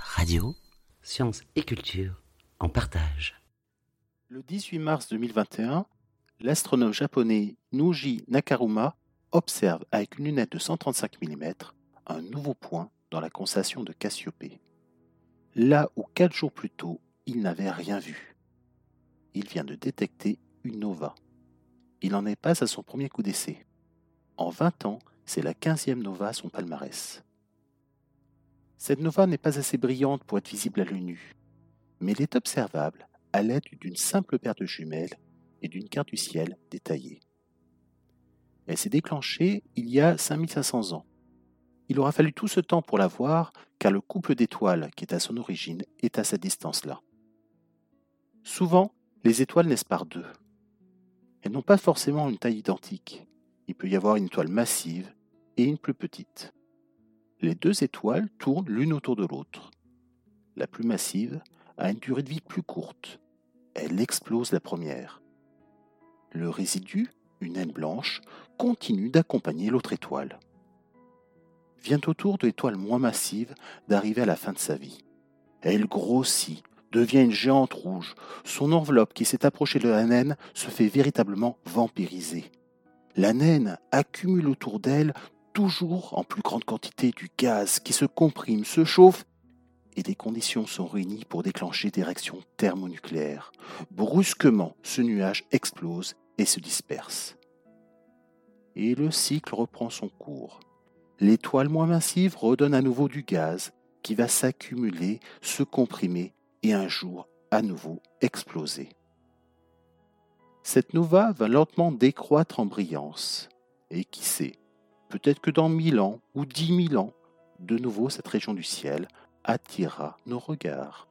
Radio. Sciences et culture en partage. Le 18 mars 2021, l'astronome japonais Nuji Nakaruma observe avec une lunette de 135 mm un nouveau point dans la constellation de Cassiopée. Là où quatre jours plus tôt, il n'avait rien vu. Il vient de détecter une nova. Il n'en est pas à son premier coup d'essai. En 20 ans, c'est la 15e nova à son palmarès. Cette nova n'est pas assez brillante pour être visible à l'œil nu, mais elle est observable à l'aide d'une simple paire de jumelles et d'une carte du ciel détaillée. Elle s'est déclenchée il y a 5500 ans. Il aura fallu tout ce temps pour la voir, car le couple d'étoiles qui est à son origine est à cette distance-là. Souvent, les étoiles naissent par deux. Elles n'ont pas forcément une taille identique. Il peut y avoir une étoile massive et une plus petite les deux étoiles tournent l'une autour de l'autre. La plus massive a une durée de vie plus courte. Elle explose la première. Le résidu, une naine blanche, continue d'accompagner l'autre étoile. Vient au tour de l'étoile moins massive d'arriver à la fin de sa vie. Elle grossit, devient une géante rouge. Son enveloppe qui s'est approchée de la naine se fait véritablement vampiriser. La naine accumule autour d'elle toujours en plus grande quantité du gaz qui se comprime, se chauffe, et des conditions sont réunies pour déclencher des réactions thermonucléaires. Brusquement, ce nuage explose et se disperse. Et le cycle reprend son cours. L'étoile moins massive redonne à nouveau du gaz qui va s'accumuler, se comprimer et un jour à nouveau exploser. Cette nova va lentement décroître en brillance. Et qui sait, Peut-être que dans mille ans ou dix mille ans, de nouveau cette région du ciel attirera nos regards.